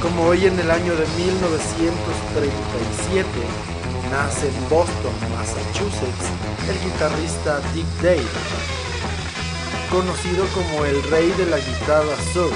Como hoy en el año de 1937 nace en Boston, Massachusetts, el guitarrista Dick Dale, conocido como el rey de la guitarra soul.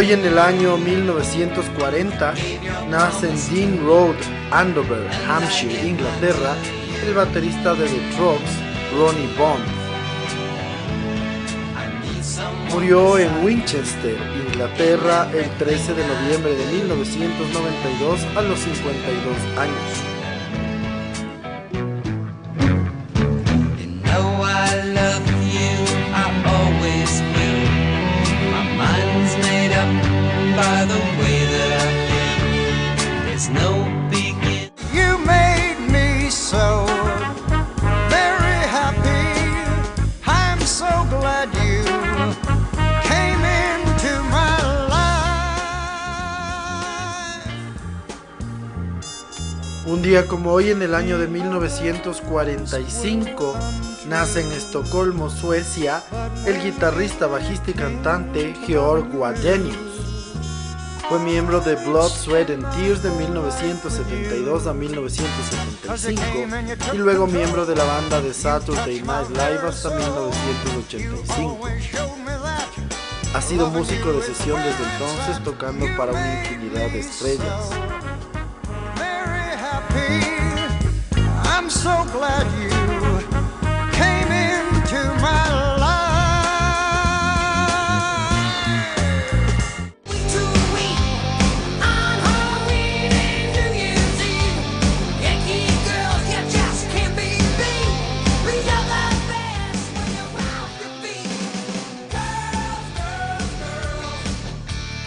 Hoy en el año 1940 nace en Dean Road, Andover, Hampshire, Inglaterra, el baterista de The Trucks, Ronnie Bond. Murió en Winchester, Inglaterra, el 13 de noviembre de 1992 a los 52 años. Como hoy en el año de 1945 nace en Estocolmo, Suecia, el guitarrista, bajista y cantante Georg Wadenius. Fue miembro de Blood, Sweat and Tears de 1972 a 1975 y luego miembro de la banda de Saturday Night Live hasta 1985. Ha sido músico de sesión desde entonces tocando para una infinidad de estrellas.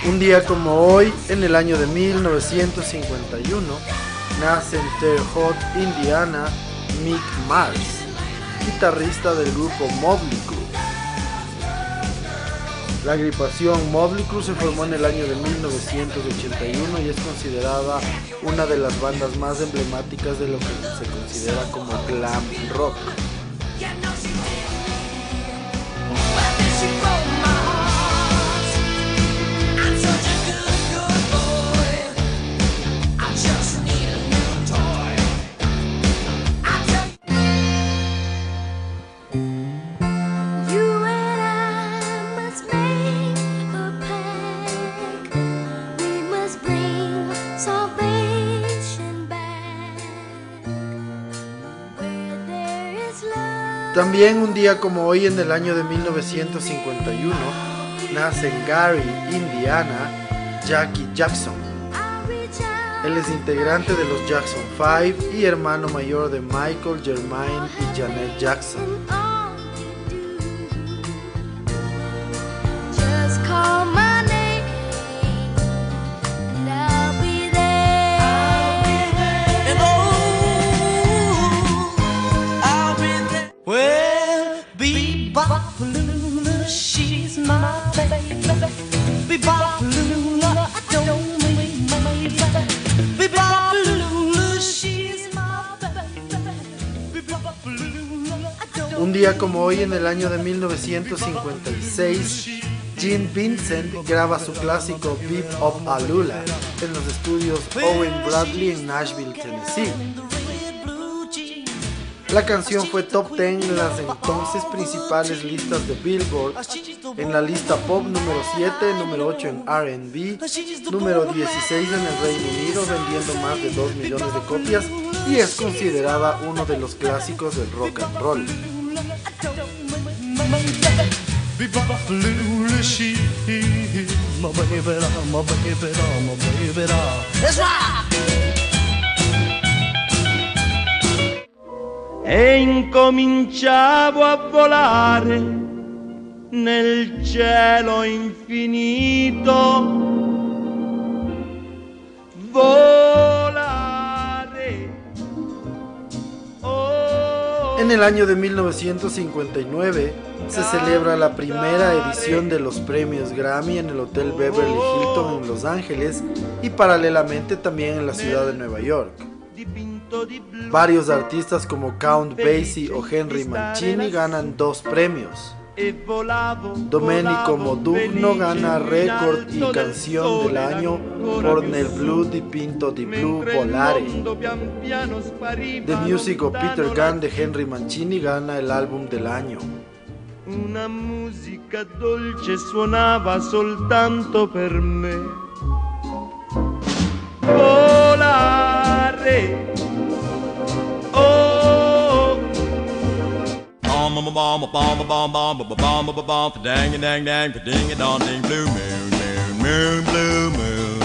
Un día como hoy, en el año de 1951, nace en Terre Haute, Indiana, Mick Mars, guitarrista del grupo Mobley Crue. La agrupación Mobley Crue se formó en el año de 1981 y es considerada una de las bandas más emblemáticas de lo que se considera como glam rock. También un día como hoy en el año de 1951 nace en Gary, Indiana, Jackie Jackson. Él es integrante de los Jackson 5 y hermano mayor de Michael, Jermaine y Janet Jackson. Como hoy en el año de 1956, Gene Vincent graba su clásico Beat of Alula en los estudios Owen Bradley en Nashville, Tennessee. La canción fue top 10 en las entonces principales listas de Billboard, en la lista pop número 7, número 8 en RB, número 16 en el Reino Unido vendiendo más de 2 millones de copias y es considerada uno de los clásicos del rock and roll be buffalo she my baby da, my baby da, my baby da. That's right. E incominciavo a volare nel cielo infinito. Volare. Oh. En el año de 1959, se celebra la primera edición de los premios Grammy en el Hotel Beverly Hilton en Los Ángeles y paralelamente también en la ciudad de Nueva York. Varios artistas como Count Basie o Henry Mancini ganan dos premios. Domenico Modugno gana récord y canción del año por Nel Blue di Pinto di Blu Volare. The Music of Peter Gunn de Henry Mancini gana el álbum del año. Una musica dolce suonava soltanto per me. Volare. Oh. Moon, moon, moon.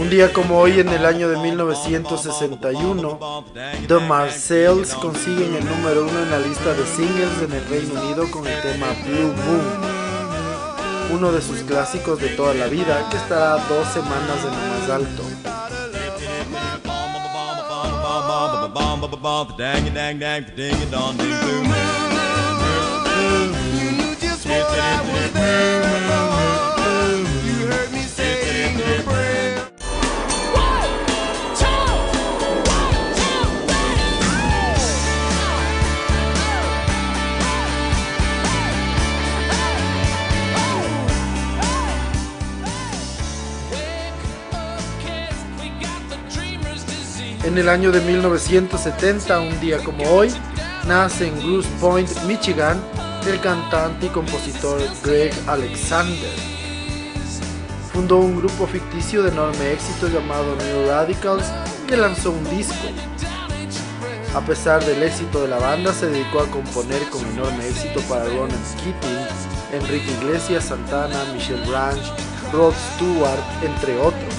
Un día como hoy en el año de 1961, The Marcells consiguen el número uno en la lista de singles en el Reino Unido con el tema Blue Moon uno de sus clásicos de toda la vida, que estará dos semanas en lo más alto. En el año de 1970, un día como hoy, nace en Grosse Point, Michigan, el cantante y compositor Greg Alexander. Fundó un grupo ficticio de enorme éxito llamado New Radicals que lanzó un disco. A pesar del éxito de la banda, se dedicó a componer con enorme éxito para Ronan Keating, Enrique Iglesias, Santana, Michelle Branch, Rod Stewart, entre otros.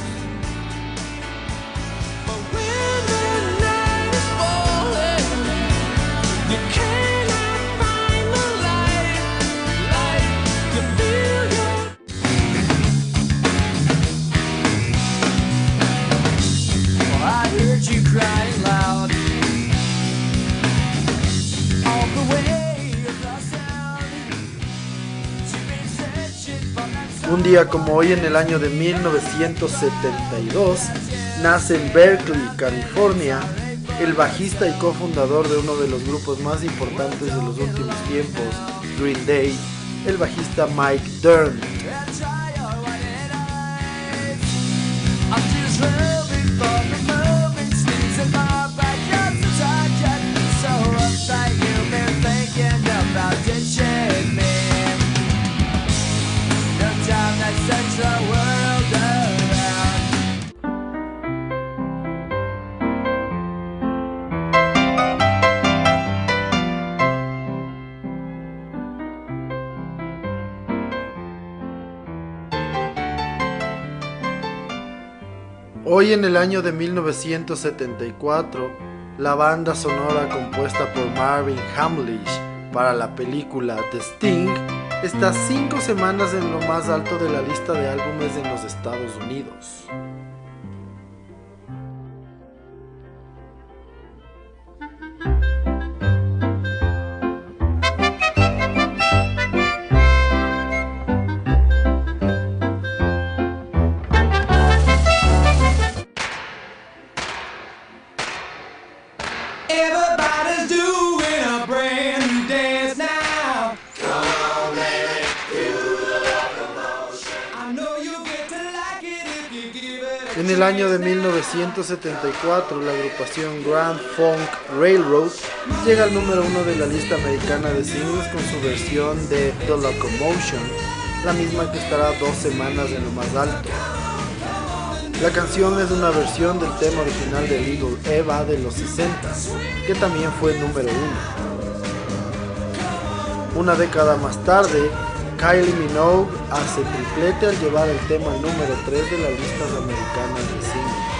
Como hoy en el año de 1972, nace en Berkeley, California, el bajista y cofundador de uno de los grupos más importantes de los últimos tiempos, Green Day, el bajista Mike Dern. Hoy en el año de 1974, la banda sonora compuesta por Marvin Hamlish para la película The Sting está cinco semanas en lo más alto de la lista de álbumes en los Estados Unidos. El año de 1974, la agrupación Grand Funk Railroad llega al número uno de la lista americana de singles con su versión de The Locomotion, la misma que estará dos semanas en lo más alto. La canción es una versión del tema original de Little Eva de los 60, que también fue número uno. Una década más tarde, Kylie Minogue hace triplete al llevar el tema número 3 de las listas americanas de singles.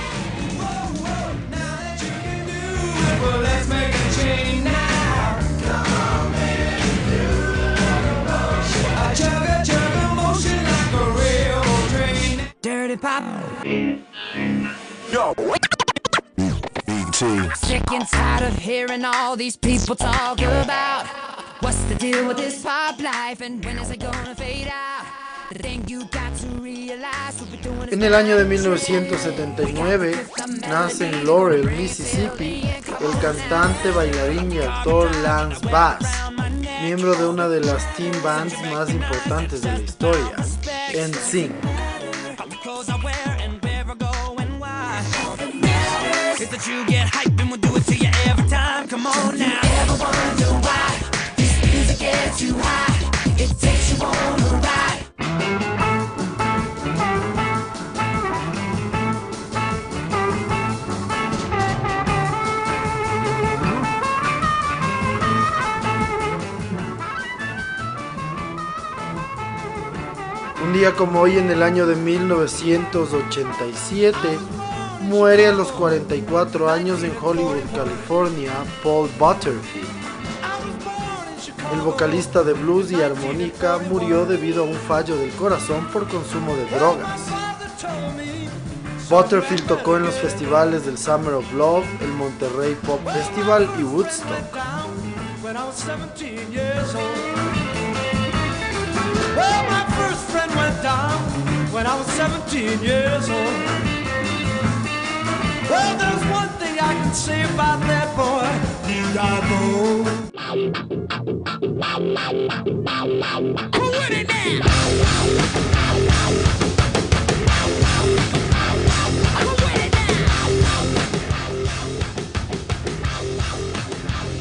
Sick and tired of hearing all these people talk about What's the deal with this pop life and when is it gonna fade out? En el año de 1979 nace en Laurel, Mississippi, el cantante, bailarín y actor Lance Bass, miembro de una de las team bands más importantes de la historia, NSYNC. Un día como hoy en el año de 1987, muere a los 44 años en Hollywood, California, Paul Butterfield. El vocalista de blues y armónica murió debido a un fallo del corazón por consumo de drogas. Butterfield tocó en los festivales del Summer of Love, el Monterrey Pop Festival y Woodstock.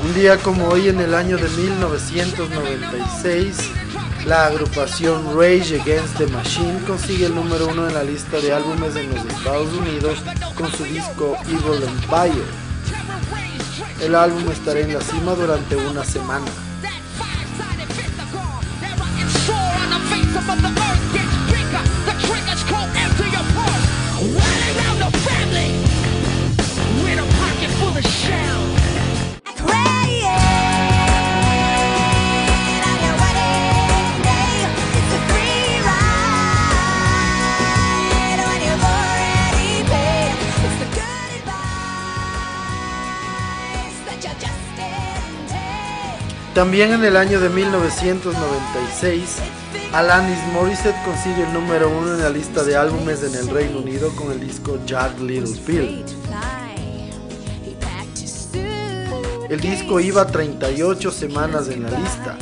Un día como hoy en el año de 1996, la agrupación Rage Against the Machine consigue el número uno en la lista de álbumes en los Estados Unidos con su disco Evil Empire. El álbum estará en la cima durante una semana. También en el año de 1996, Alanis Morissette consigue el número uno en la lista de álbumes en el Reino Unido con el disco Jack Little Pill. El disco iba 38 semanas en la lista.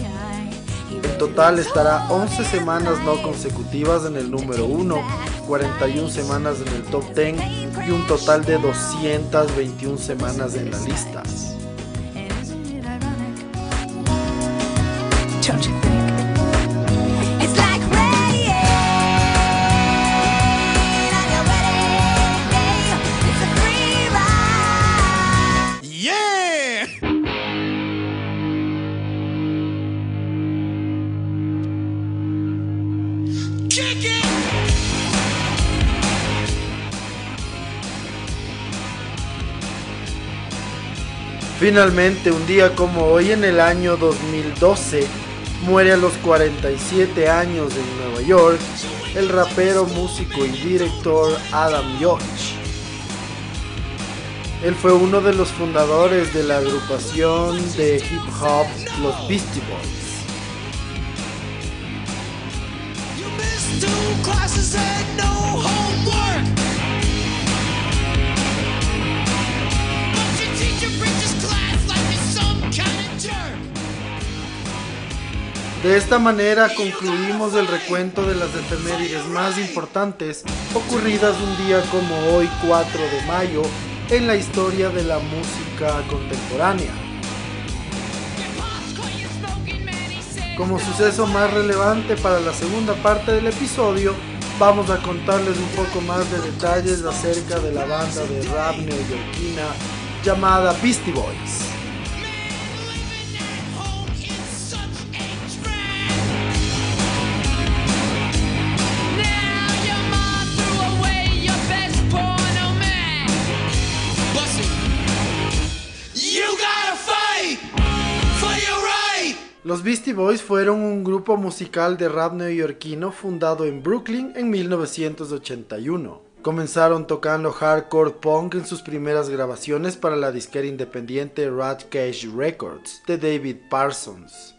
En total estará 11 semanas no consecutivas en el número 1, 41 semanas en el top 10 y un total de 221 semanas en la lista. Finalmente, un día como hoy en el año 2012, muere a los 47 años en Nueva York el rapero, músico y director Adam Yauch. Él fue uno de los fundadores de la agrupación de hip hop Los Beastie Boys. De esta manera concluimos el recuento de las efemérides más importantes ocurridas un día como hoy 4 de mayo en la historia de la música contemporánea. Como suceso más relevante para la segunda parte del episodio, vamos a contarles un poco más de detalles acerca de la banda de rap neoyorquina llamada Beastie Boys. Los Beastie Boys fueron un grupo musical de rap neoyorquino fundado en Brooklyn en 1981. Comenzaron tocando hardcore punk en sus primeras grabaciones para la disquera independiente Rat Cage Records de David Parsons.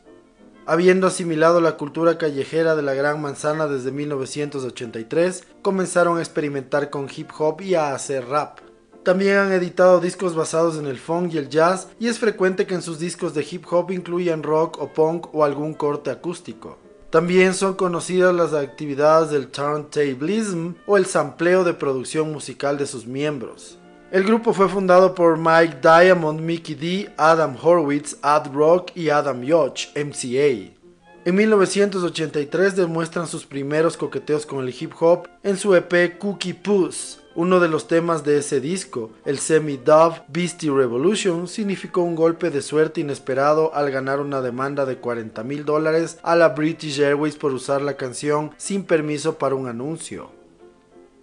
Habiendo asimilado la cultura callejera de la Gran Manzana desde 1983, comenzaron a experimentar con hip hop y a hacer rap. También han editado discos basados en el funk y el jazz y es frecuente que en sus discos de hip hop incluyan rock o punk o algún corte acústico. También son conocidas las actividades del turntablism o el sampleo de producción musical de sus miembros. El grupo fue fundado por Mike Diamond, Mickey D, Adam Horwitz, Ad Rock y Adam Yoch, MCA. En 1983 demuestran sus primeros coqueteos con el hip hop en su EP Cookie Puss, uno de los temas de ese disco, el semi-dub Beastie Revolution, significó un golpe de suerte inesperado al ganar una demanda de 40 mil dólares a la British Airways por usar la canción sin permiso para un anuncio.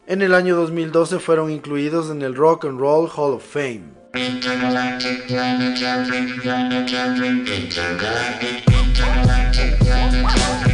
En el año 2012 fueron incluidos en el Rock and Roll Hall of Fame.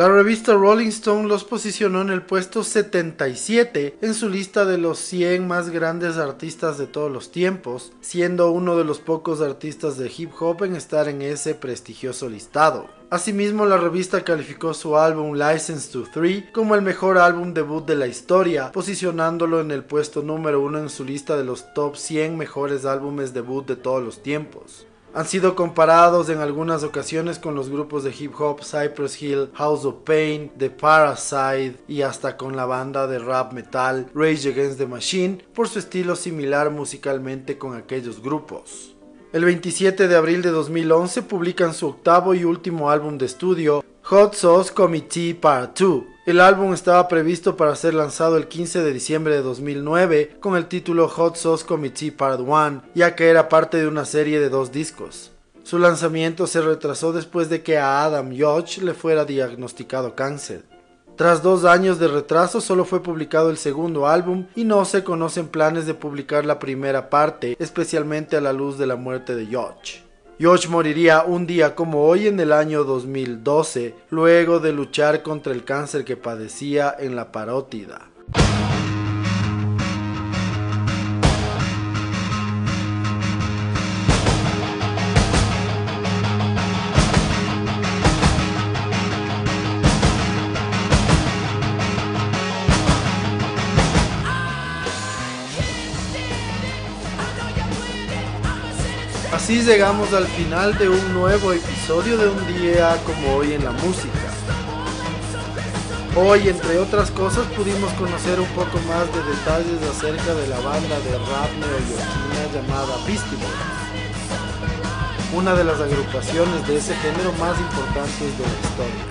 La revista Rolling Stone los posicionó en el puesto 77 en su lista de los 100 más grandes artistas de todos los tiempos, siendo uno de los pocos artistas de hip hop en estar en ese prestigioso listado. Asimismo, la revista calificó su álbum License to Three como el mejor álbum debut de la historia, posicionándolo en el puesto número uno en su lista de los top 100 mejores álbumes debut de todos los tiempos. Han sido comparados en algunas ocasiones con los grupos de hip hop Cypress Hill, House of Pain, The Parasite y hasta con la banda de rap metal Rage Against the Machine por su estilo similar musicalmente con aquellos grupos. El 27 de abril de 2011 publican su octavo y último álbum de estudio, Hot Sauce Committee Part 2, el álbum estaba previsto para ser lanzado el 15 de diciembre de 2009 con el título Hot Sauce Committee Part 1, ya que era parte de una serie de dos discos. Su lanzamiento se retrasó después de que a Adam Yoch le fuera diagnosticado cáncer. Tras dos años de retraso solo fue publicado el segundo álbum y no se conocen planes de publicar la primera parte, especialmente a la luz de la muerte de Yoch. Josh moriría un día como hoy en el año 2012, luego de luchar contra el cáncer que padecía en la parótida. Así llegamos al final de un nuevo episodio de un día como hoy en la música. Hoy, entre otras cosas, pudimos conocer un poco más de detalles acerca de la banda de rap neoyorquina llamada Beastie Boys, una de las agrupaciones de ese género más importantes de la historia.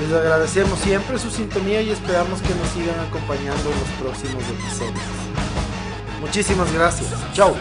Les agradecemos siempre su sintonía y esperamos que nos sigan acompañando en los próximos episodios. Muchísimas gracias. Chao.